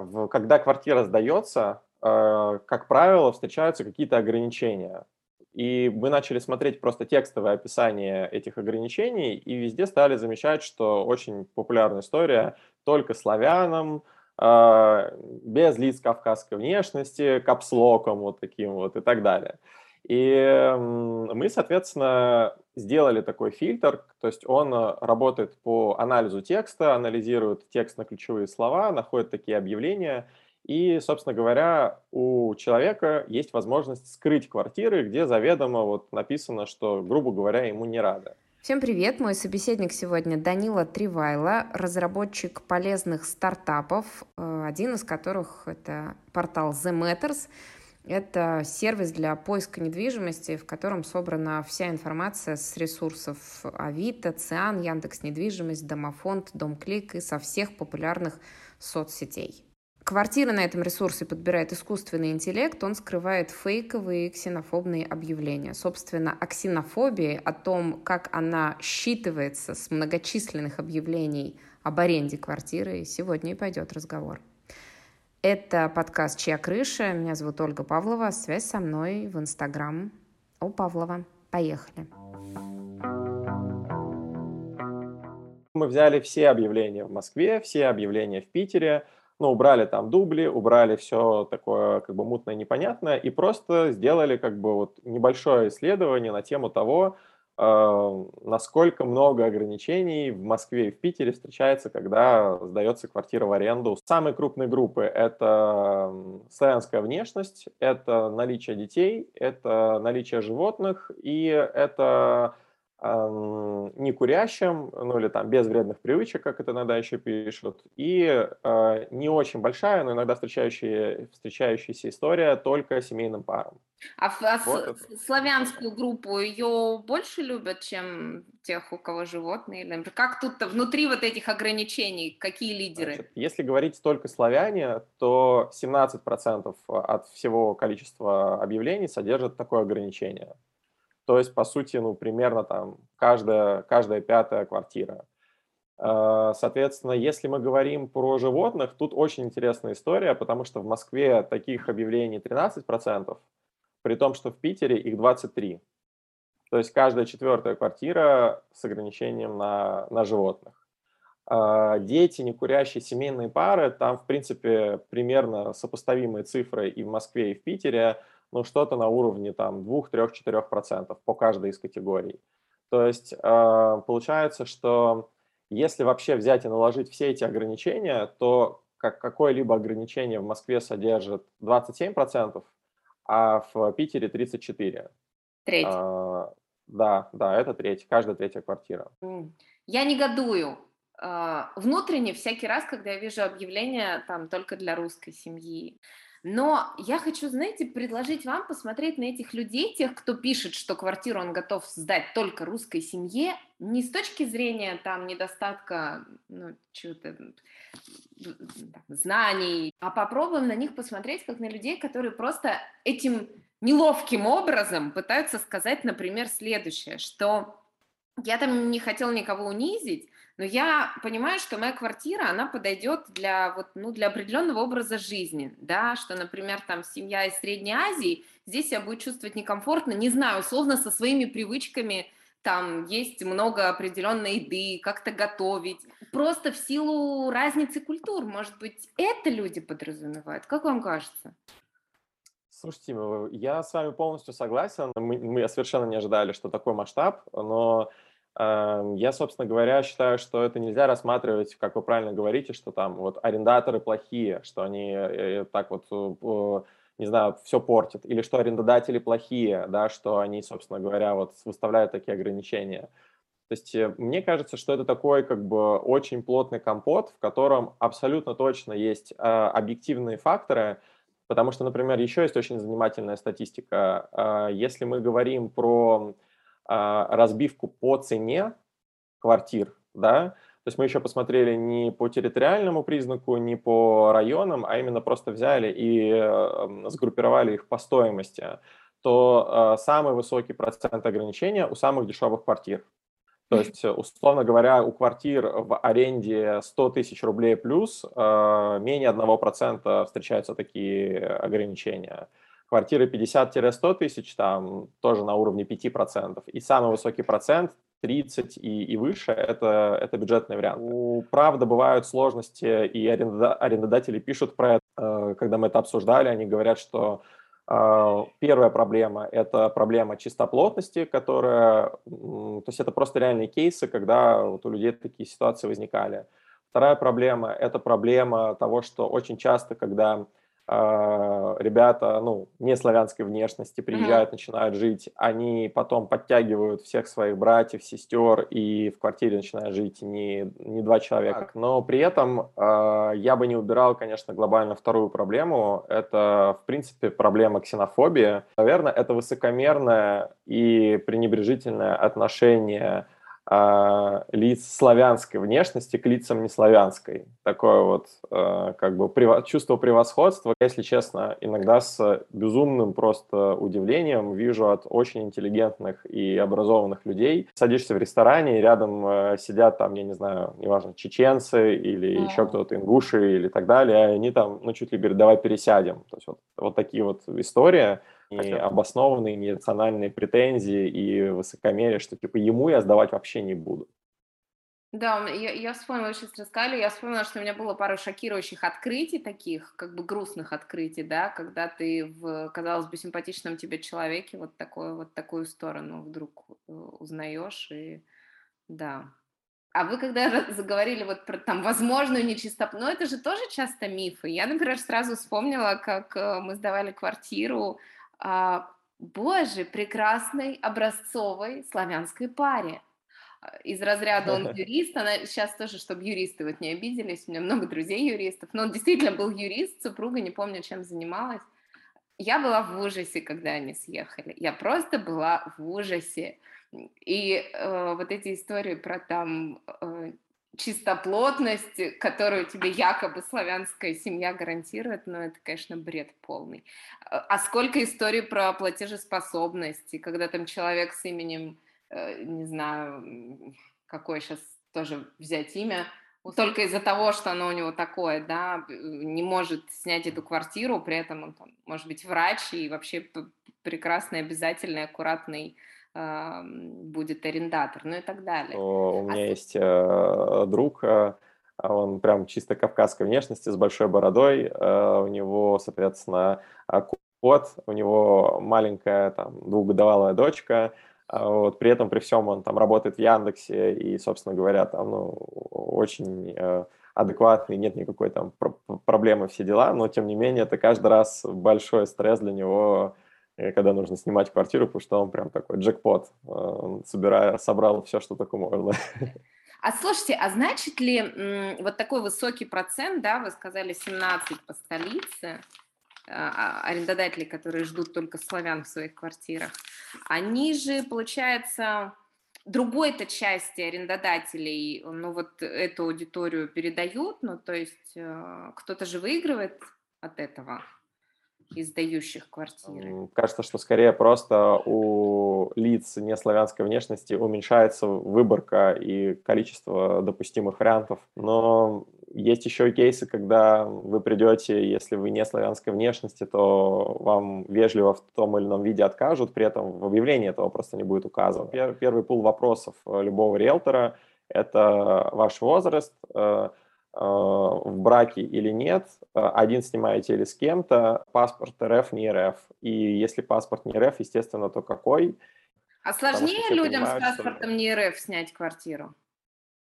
в, когда квартира сдается, э, как правило, встречаются какие-то ограничения. И мы начали смотреть просто текстовое описание этих ограничений, и везде стали замечать, что очень популярная история только славянам, э, без лиц кавказской внешности, капслоком вот таким вот и так далее. И мы, соответственно, сделали такой фильтр, то есть он э, работает по анализу текста, анализирует текст на ключевые слова, находит такие объявления, и, собственно говоря, у человека есть возможность скрыть квартиры, где заведомо вот написано, что, грубо говоря, ему не рада. Всем привет! Мой собеседник сегодня Данила Тривайла, разработчик полезных стартапов, э, один из которых это портал The Matters – это сервис для поиска недвижимости, в котором собрана вся информация с ресурсов Авито, Циан, Яндекс Недвижимость, Домофонд, Домклик и со всех популярных соцсетей. Квартиры на этом ресурсе подбирает искусственный интеллект, он скрывает фейковые ксенофобные объявления. Собственно, о ксенофобии, о том, как она считывается с многочисленных объявлений об аренде квартиры, сегодня и пойдет разговор. Это подкаст «Чья крыша?». Меня зовут Ольга Павлова. Связь со мной в Инстаграм. О Павлова. Поехали. Мы взяли все объявления в Москве, все объявления в Питере, ну, убрали там дубли, убрали все такое как бы мутное, непонятное и просто сделали как бы вот небольшое исследование на тему того, насколько много ограничений в Москве и в Питере встречается, когда сдается квартира в аренду. Самые крупные группы – это славянская внешность, это наличие детей, это наличие животных и это не курящим, ну или там без вредных привычек, как это иногда еще пишут, и э, не очень большая, но иногда встречающая, встречающаяся история только семейным парам. А, а вот славянскую группу ее больше любят, чем тех, у кого животные? Как тут внутри вот этих ограничений, какие лидеры? Значит, если говорить только славяне, то 17% от всего количества объявлений содержат такое ограничение. То есть, по сути, ну, примерно там каждая, каждая пятая квартира. А, соответственно, если мы говорим про животных, тут очень интересная история, потому что в Москве таких объявлений 13%, при том, что в Питере их 23%. То есть каждая четвертая квартира с ограничением на, на животных. А, дети, не курящие семейные пары, там, в принципе, примерно сопоставимые цифры и в Москве, и в Питере – ну, что-то на уровне там 2, 3, 4% по каждой из категорий. То есть э, получается, что если вообще взять и наложить все эти ограничения, то как какое-либо ограничение в Москве содержит 27%, а в Питере 34%. Треть. А, да, да, это треть, каждая третья квартира. Я негодую. А, внутренне всякий раз, когда я вижу объявление там только для русской семьи, но я хочу, знаете, предложить вам посмотреть на этих людей, тех, кто пишет, что квартиру он готов сдать только русской семье, не с точки зрения там недостатка, ну, чего-то знаний, а попробуем на них посмотреть как на людей, которые просто этим неловким образом пытаются сказать, например, следующее, что я там не хотел никого унизить, но я понимаю, что моя квартира, она подойдет для, вот, ну, для определенного образа жизни, да, что, например, там семья из Средней Азии, здесь я буду чувствовать некомфортно, не знаю, условно со своими привычками, там есть много определенной еды, как-то готовить, просто в силу разницы культур, может быть, это люди подразумевают, как вам кажется? Слушайте, я с вами полностью согласен. Мы, мы совершенно не ожидали, что такой масштаб, но я, собственно говоря, считаю, что это нельзя рассматривать, как вы правильно говорите, что там вот арендаторы плохие, что они э, так вот, э, не знаю, все портят, или что арендодатели плохие, да, что они, собственно говоря, вот выставляют такие ограничения. То есть э, мне кажется, что это такой как бы очень плотный компот, в котором абсолютно точно есть э, объективные факторы, потому что, например, еще есть очень занимательная статистика. Э, если мы говорим про а, разбивку по цене квартир, да, то есть мы еще посмотрели не по территориальному признаку, не по районам, а именно просто взяли и э, сгруппировали их по стоимости, то э, самый высокий процент ограничения у самых дешевых квартир. То есть, условно говоря, у квартир в аренде 100 тысяч рублей плюс э, менее 1% встречаются такие ограничения. Квартиры 50-100 тысяч там тоже на уровне 5%. И самый высокий процент 30 и, и выше это, это бюджетный вариант. У, правда, бывают сложности, и арендодатели пишут про это. Э, когда мы это обсуждали, они говорят, что э, Первая проблема – это проблема чистоплотности, которая, то есть это просто реальные кейсы, когда вот у людей такие ситуации возникали. Вторая проблема – это проблема того, что очень часто, когда ребята, ну, не славянской внешности приезжают, mm-hmm. начинают жить, они потом подтягивают всех своих братьев, сестер, и в квартире начинают жить не, не два человека. Но при этом э, я бы не убирал, конечно, глобально вторую проблему. Это, в принципе, проблема ксенофобии. Наверное, это высокомерное и пренебрежительное отношение э, лиц славянской внешности к лицам неславянской. Такое вот э, как бы чувство превосходства. Если честно, иногда с безумным просто удивлением вижу от очень интеллигентных и образованных людей. Садишься в ресторане, и рядом э, сидят там, я не знаю, неважно, чеченцы или mm. еще кто-то, ингуши или так далее, и они там, ну, чуть ли говорят, давай пересядем. То есть вот, вот такие вот истории и обоснованные нерациональные претензии и высокомерие, что типа ему я сдавать вообще не буду. Да, я, я вспомнила, сейчас рассказали, я вспомнила, что у меня было пару шокирующих открытий таких, как бы грустных открытий, да, когда ты в, казалось бы, симпатичном тебе человеке вот, такое, вот такую сторону вдруг э, узнаешь, и да. А вы когда заговорили вот про там возможную нечистоплотность, ну это же тоже часто мифы. Я, например, сразу вспомнила, как э, мы сдавали квартиру, а, боже, прекрасной образцовой славянской паре. А, из разряда он юрист, она сейчас тоже, чтобы юристы вот не обиделись, у меня много друзей юристов, но он действительно был юрист, супруга, не помню, чем занималась. Я была в ужасе, когда они съехали. Я просто была в ужасе. И э, вот эти истории про там э, чистоплотность, которую тебе якобы славянская семья гарантирует, но это, конечно, бред полный. А, а сколько историй про платежеспособность, когда там человек с именем, э, не знаю, какое сейчас тоже взять имя, только из-за того, что оно у него такое, да, не может снять эту квартиру, при этом он там, может быть врач и вообще прекрасный, обязательный, аккуратный будет арендатор, ну и так далее. У меня а... есть э, друг, э, он прям чисто кавказской внешности, с большой бородой, э, у него, соответственно, кот, у него маленькая там двухгодовалая дочка, а вот, при этом, при всем, он там работает в Яндексе и, собственно говоря, там, ну, очень э, адекватный, нет никакой там пр- проблемы, все дела, но, тем не менее, это каждый раз большой стресс для него, когда нужно снимать квартиру, потому что он прям такой джекпот, э, он собирая, собрал все, что только можно. А слушайте, а значит ли вот такой высокий процент, да, вы сказали 17 по столице, а, а, арендодателей, которые ждут только славян в своих квартирах, они же, получается, другой-то части арендодателей, ну вот эту аудиторию передают, ну то есть э, кто-то же выигрывает от этого издающих квартиры? Кажется, что скорее просто у лиц неславянской внешности уменьшается выборка и количество допустимых вариантов. Но есть еще кейсы, когда вы придете, если вы не славянской внешности, то вам вежливо в том или ином виде откажут, при этом в объявлении этого просто не будет указано. Первый пул вопросов э, любого риэлтора – это ваш возраст, Э, в браке или нет, э, один снимаете или с кем-то, паспорт РФ, не РФ. И если паспорт не РФ, естественно, то какой? А сложнее людям с паспортом что... не РФ снять квартиру?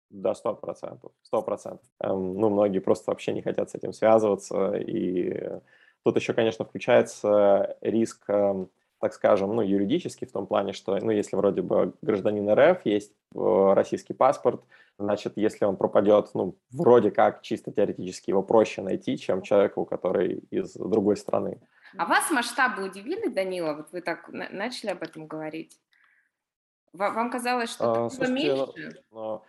Да, сто процентов, сто процентов. Эм, ну, многие просто вообще не хотят с этим связываться, и тут еще, конечно, включается риск эм, так скажем, ну, юридически в том плане, что, ну, если вроде бы гражданин РФ, есть э, российский паспорт, значит, если он пропадет, ну, вроде как чисто теоретически его проще найти, чем человеку, который из другой страны. А вас масштабы удивили, Данила? Вот вы так начали об этом говорить. Вам казалось, что а, слушайте, ну, меньше? Ну,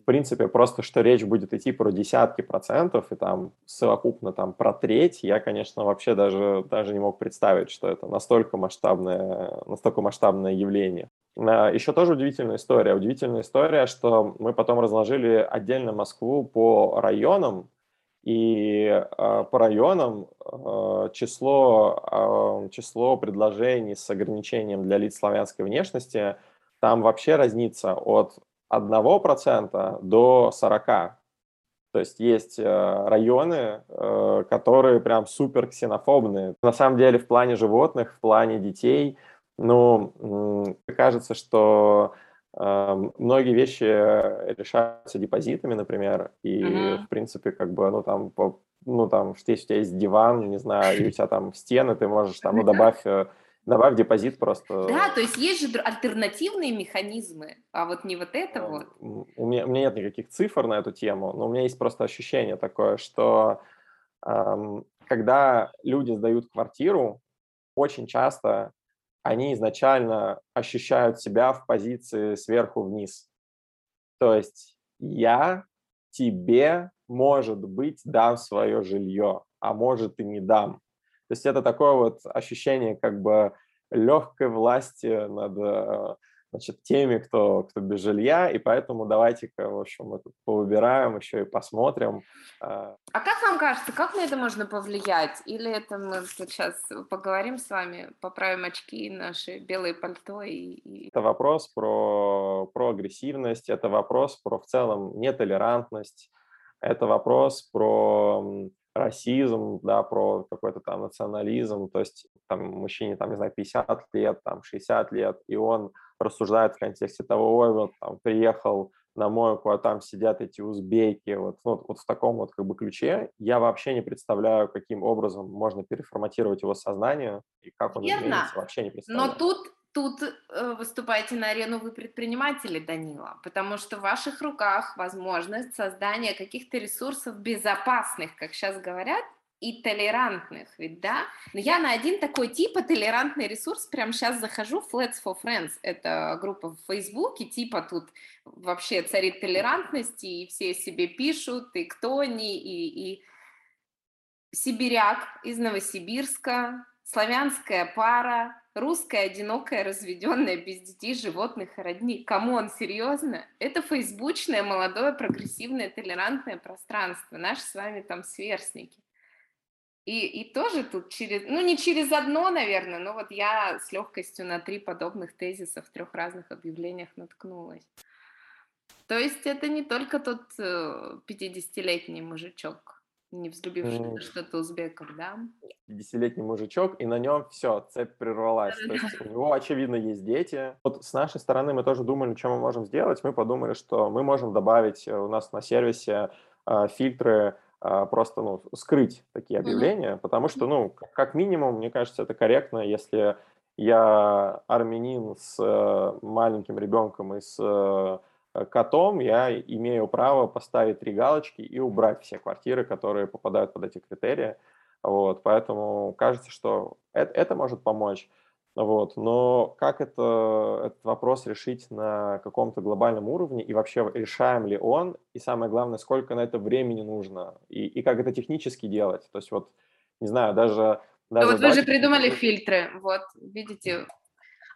в принципе, просто что речь будет идти про десятки процентов и там совокупно там про треть, я, конечно, вообще даже, даже не мог представить, что это настолько масштабное, настолько масштабное явление. А, Еще тоже удивительная история. Удивительная история, что мы потом разложили отдельно Москву по районам, и э, по районам э, число, э, число предложений с ограничением для лиц славянской внешности там вообще разнится от 1% до 40%. То есть есть э, районы, э, которые прям супер ксенофобные. На самом деле в плане животных, в плане детей, ну, кажется, что э, многие вещи решаются депозитами, например, и, mm-hmm. в принципе, как бы, ну, там, ну, там, если у тебя есть диван, не знаю, и у тебя там стены, ты можешь там, ну, добавь Добавь депозит просто. Да, то есть есть же альтернативные механизмы, а вот не вот это вот. У меня, у меня нет никаких цифр на эту тему, но у меня есть просто ощущение такое, что эм, когда люди сдают квартиру, очень часто они изначально ощущают себя в позиции сверху вниз. То есть я тебе, может быть, дам свое жилье, а может и не дам. То есть это такое вот ощущение как бы легкой власти над э, значит, теми, кто, кто без жилья, и поэтому давайте-ка, в общем, мы тут повыбираем еще и посмотрим. А. а как вам кажется, как на это можно повлиять? Или это мы сейчас поговорим с вами, поправим очки, наши белые пальто и... и... Это вопрос про, про агрессивность, это вопрос про в целом нетолерантность, это вопрос про расизм, да, про какой-то там национализм, то есть там мужчине, там, не знаю, 50 лет, там, 60 лет, и он рассуждает в контексте того, ой, вот там приехал на мойку, а там сидят эти узбеки, вот, ну, вот в таком вот как бы ключе, я вообще не представляю, каким образом можно переформатировать его сознание и как он Верно. изменится, вообще не представляю. Но тут тут э, выступаете на арену вы предприниматели, Данила, потому что в ваших руках возможность создания каких-то ресурсов безопасных, как сейчас говорят, и толерантных, ведь да? Но я на один такой типа толерантный ресурс прямо сейчас захожу, Flats for Friends, это группа в Фейсбуке, типа тут вообще царит толерантность, и все себе пишут, и кто они, и, и сибиряк из Новосибирска, славянская пара, русская, одинокая, разведенная, без детей, животных и родни. Кому он серьезно? Это фейсбучное, молодое, прогрессивное, толерантное пространство. Наши с вами там сверстники. И, и тоже тут через, ну не через одно, наверное, но вот я с легкостью на три подобных тезиса в трех разных объявлениях наткнулась. То есть это не только тот 50-летний э, мужичок, не взлюбивший mm. что-то узбеков, да? Десятилетний мужичок, и на нем все, цепь прервалась. То есть у него, очевидно, есть дети. Вот с нашей стороны мы тоже думали, что мы можем сделать. Мы подумали, что мы можем добавить э, у нас на сервисе э, фильтры, э, просто ну, скрыть такие объявления, mm-hmm. потому что, ну, как минимум, мне кажется, это корректно, если я армянин с э, маленьким ребенком и с э, котом, я имею право поставить три галочки и убрать все квартиры, которые попадают под эти критерии. Вот, поэтому кажется, что это, это может помочь. Вот, но как это, этот вопрос решить на каком-то глобальном уровне и вообще решаем ли он, и самое главное, сколько на это времени нужно, и, и как это технически делать. То есть вот, не знаю, даже... даже ну, вот вы же придумали фильтры, вот, видите,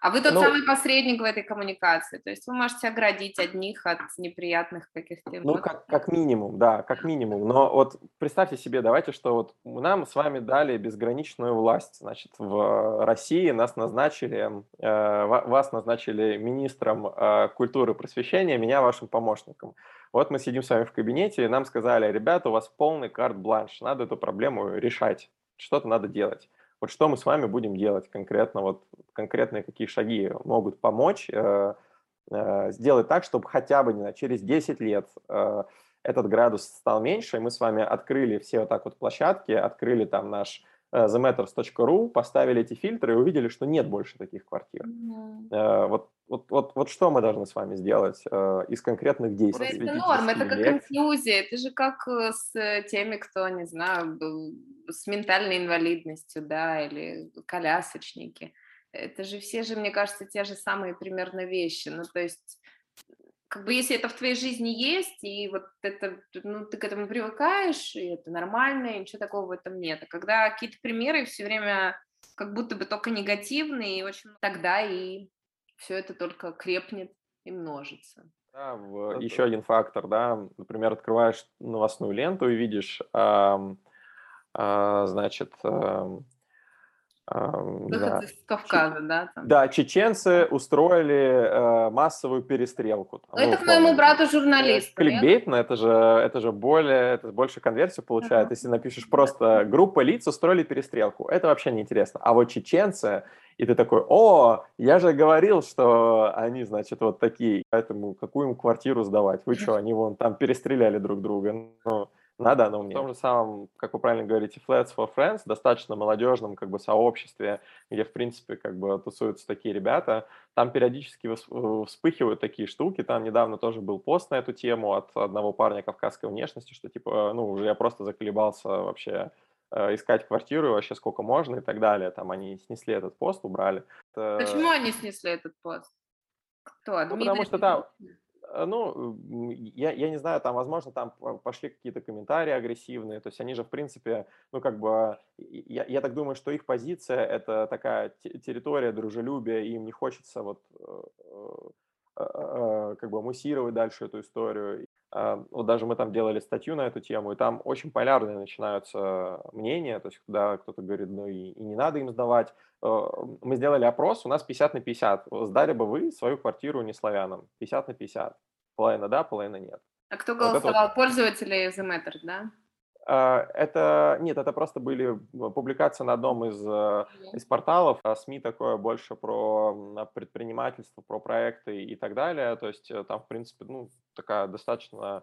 а вы тот ну, самый посредник в этой коммуникации, то есть вы можете оградить одних от неприятных каких-то... Ну, как, как минимум, да, как минимум. Но вот представьте себе, давайте, что вот нам с вами дали безграничную власть. Значит, в России нас назначили, э, вас назначили министром э, культуры и просвещения, меня вашим помощником. Вот мы сидим с вами в кабинете, и нам сказали, ребята, у вас полный карт-бланш, надо эту проблему решать, что-то надо делать. Вот что мы с вами будем делать конкретно, вот конкретные какие шаги могут помочь э, э, сделать так, чтобы хотя бы не знаю, через 10 лет э, этот градус стал меньше, и мы с вами открыли все вот так вот площадки, открыли там наш э, thematters.ru, поставили эти фильтры и увидели, что нет больше таких квартир. Mm-hmm. Вот, вот, вот, вот что мы должны с вами сделать э, из конкретных действий? Это норм, это как инфлюзия, это же как с теми, кто, не знаю, с ментальной инвалидностью, да, или колясочники. Это же все же, мне кажется, те же самые примерно вещи. Ну, то есть, как бы если это в твоей жизни есть, и вот это, ну, ты к этому привыкаешь, и это нормально, и ничего такого в этом нет. А когда какие-то примеры все время как будто бы только негативные, и очень тогда и все это только крепнет и множится. Да, в, еще один фактор, да, например, открываешь новостную ленту и видишь, э, э, значит, э, Выходцы да. из Кавказа, да? Там. Да, чеченцы устроили э, массовую перестрелку. Там, ну, это к моему брату журналисту. Кликбейтно, это же, это же более, это больше конверсию получает, uh-huh. если напишешь просто «группа лиц устроили перестрелку». Это вообще неинтересно. А вот чеченцы, и ты такой «О, я же говорил, что они, значит, вот такие, поэтому какую им квартиру сдавать? Вы что, они вон там перестреляли друг друга?» Ну, надо оно мне. В том же самом, как вы правильно говорите, Flats for Friends, достаточно молодежном как бы сообществе, где, в принципе, как бы тусуются такие ребята, там периодически э, вспыхивают такие штуки. Там недавно тоже был пост на эту тему от одного парня кавказской внешности, что типа, ну, уже я просто заколебался вообще э, искать квартиру, вообще сколько можно и так далее. Там они снесли этот пост, убрали. Почему они снесли этот пост? Кто? Ну, потому что там, ну, я, я не знаю, там, возможно, там пошли какие-то комментарии агрессивные, то есть они же, в принципе, ну, как бы, я, я так думаю, что их позиция – это такая территория дружелюбия, и им не хочется вот э, э, как бы муссировать дальше эту историю. А, вот даже мы там делали статью на эту тему, и там очень полярные начинаются мнения, то есть когда кто-то говорит, ну и, и не надо им сдавать. Э, мы сделали опрос, у нас 50 на 50. Сдали бы вы свою квартиру не славянам? 50 на 50. Половина да, половина нет. А кто голосовал? Вот Пользователи The Matter, да? А, это нет, это просто были публикации на одном из, э, из порталов. А СМИ такое больше про предпринимательство, про проекты и так далее. То есть э, там, в принципе, ну, такая достаточно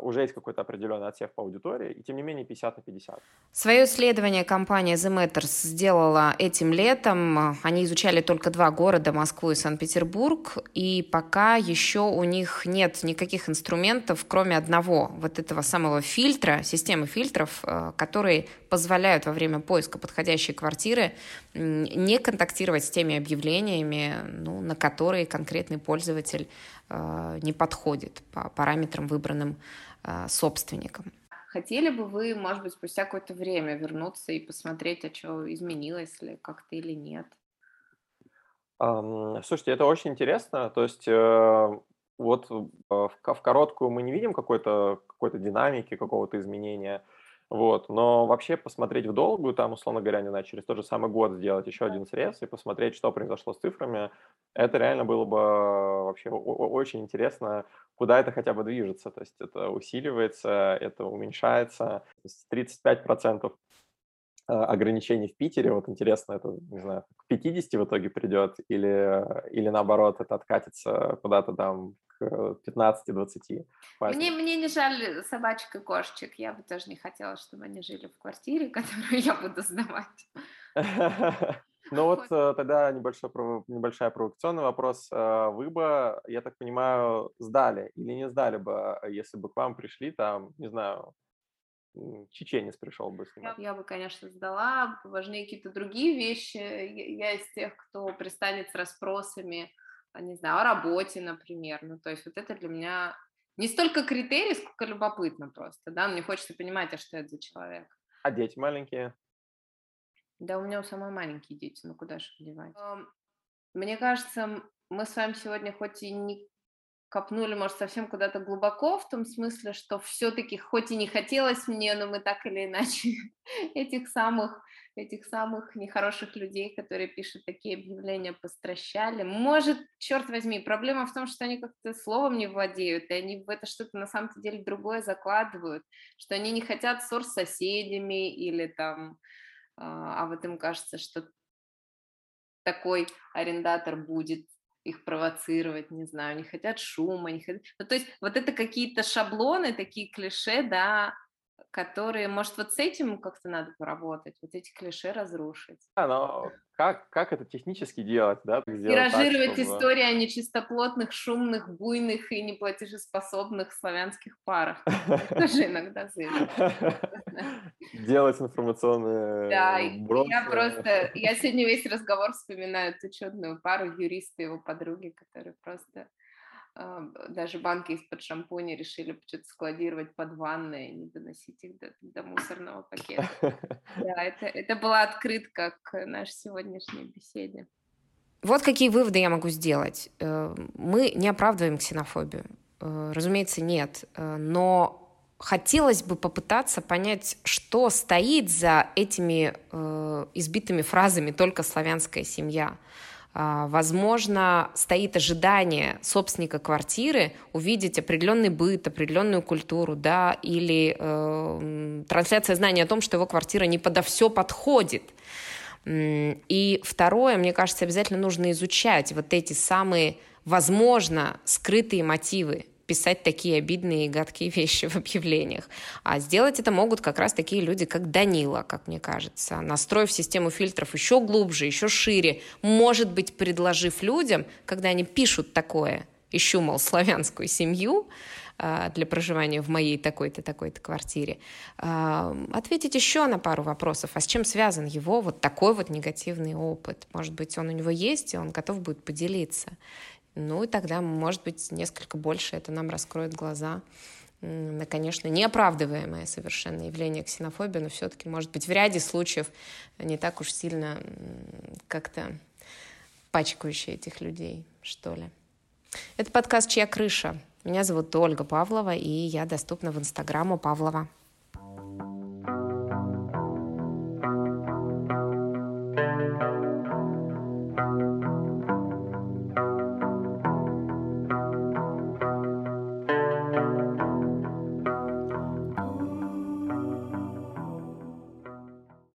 уже есть какой-то определенный отсев по аудитории, и тем не менее 50 на 50. Свое исследование компания The Matters сделала этим летом. Они изучали только два города, Москву и Санкт-Петербург, и пока еще у них нет никаких инструментов, кроме одного, вот этого самого фильтра, системы фильтров, э, которые позволяют во время поиска подходящей квартиры не контактировать с теми объявлениями, ну, на которые конкретный пользователь не подходит по параметрам, выбранным э, собственником. Хотели бы вы, может быть, спустя какое-то время вернуться и посмотреть, а что изменилось ли как-то или нет? Слушайте, это очень интересно. То есть э, вот в короткую мы не видим какой-то какой динамики, какого-то изменения. Вот. Но вообще посмотреть в долгую, там, условно говоря, не знаю, через тот же самый год сделать еще один срез и посмотреть, что произошло с цифрами, это реально было бы вообще очень интересно, куда это хотя бы движется. То есть это усиливается, это уменьшается. То есть 35% а, ограничений в Питере, вот интересно, это, не знаю, к 50 в итоге придет или, или наоборот это откатится куда-то там 15-20. Мне, мне не жаль собачек и кошечек. Я бы тоже не хотела, чтобы они жили в квартире, которую я буду сдавать. Ну вот э, тогда небольшой, небольшой провокационный вопрос. Э, вы бы, я так понимаю, сдали или не сдали бы, если бы к вам пришли там, не знаю, чеченец пришел бы снимать? Я бы, конечно, сдала. Важнее какие-то другие вещи. Я из тех, кто пристанет с расспросами а, не знаю, о работе, например. Ну, то есть вот это для меня не столько критерий, сколько любопытно просто, да, мне хочется понимать, а что это за человек. А дети маленькие? Да, у меня у самой маленькие дети, ну куда же девать? Мне кажется, мы с вами сегодня хоть и не копнули, может, совсем куда-то глубоко, в том смысле, что все-таки, хоть и не хотелось мне, но мы так или иначе этих самых, этих самых нехороших людей, которые пишут такие объявления, постращали. Может, черт возьми, проблема в том, что они как-то словом не владеют, и они в это что-то на самом деле другое закладывают, что они не хотят ссор с соседями или там, а, а вот им кажется, что такой арендатор будет их провоцировать, не знаю, не хотят шума, не хотят... Ну, то есть вот это какие-то шаблоны, такие клише, да, которые, может, вот с этим как-то надо поработать, вот эти клише разрушить. А, но как, как это технически делать, да? Тиражировать так, чтобы... истории о нечистоплотных, шумных, буйных и неплатежеспособных славянских парах. Тоже иногда Делать информационные Да, я просто... Я сегодня весь разговор вспоминаю эту чудную пару, юриста и его подруги, которые просто даже банки из-под шампуня решили что-то складировать под ванной, не доносить их до, до мусорного пакета. Да, это, это была открытка к нашей сегодняшней беседе. вот какие выводы я могу сделать. Э, мы не оправдываем ксенофобию. Э, разумеется, нет. Э, но хотелось бы попытаться понять, что стоит за этими избитыми фразами «только славянская семья». Возможно, стоит ожидание собственника квартиры увидеть определенный быт, определенную культуру, да, или э, трансляция знания о том, что его квартира не подо все подходит. И второе, мне кажется, обязательно нужно изучать вот эти самые, возможно, скрытые мотивы писать такие обидные и гадкие вещи в объявлениях. А сделать это могут как раз такие люди, как Данила, как мне кажется, настроив систему фильтров еще глубже, еще шире, может быть, предложив людям, когда они пишут такое, ищу, мол, славянскую семью, а, для проживания в моей такой-то, такой-то квартире. А, ответить еще на пару вопросов. А с чем связан его вот такой вот негативный опыт? Может быть, он у него есть, и он готов будет поделиться. Ну и тогда, может быть, несколько больше это нам раскроет глаза на, конечно, неоправдываемое совершенно явление ксенофобии, но все-таки, может быть, в ряде случаев не так уж сильно как-то пачкающие этих людей, что ли. Это подкаст «Чья крыша?». Меня зовут Ольга Павлова, и я доступна в инстаграму Павлова.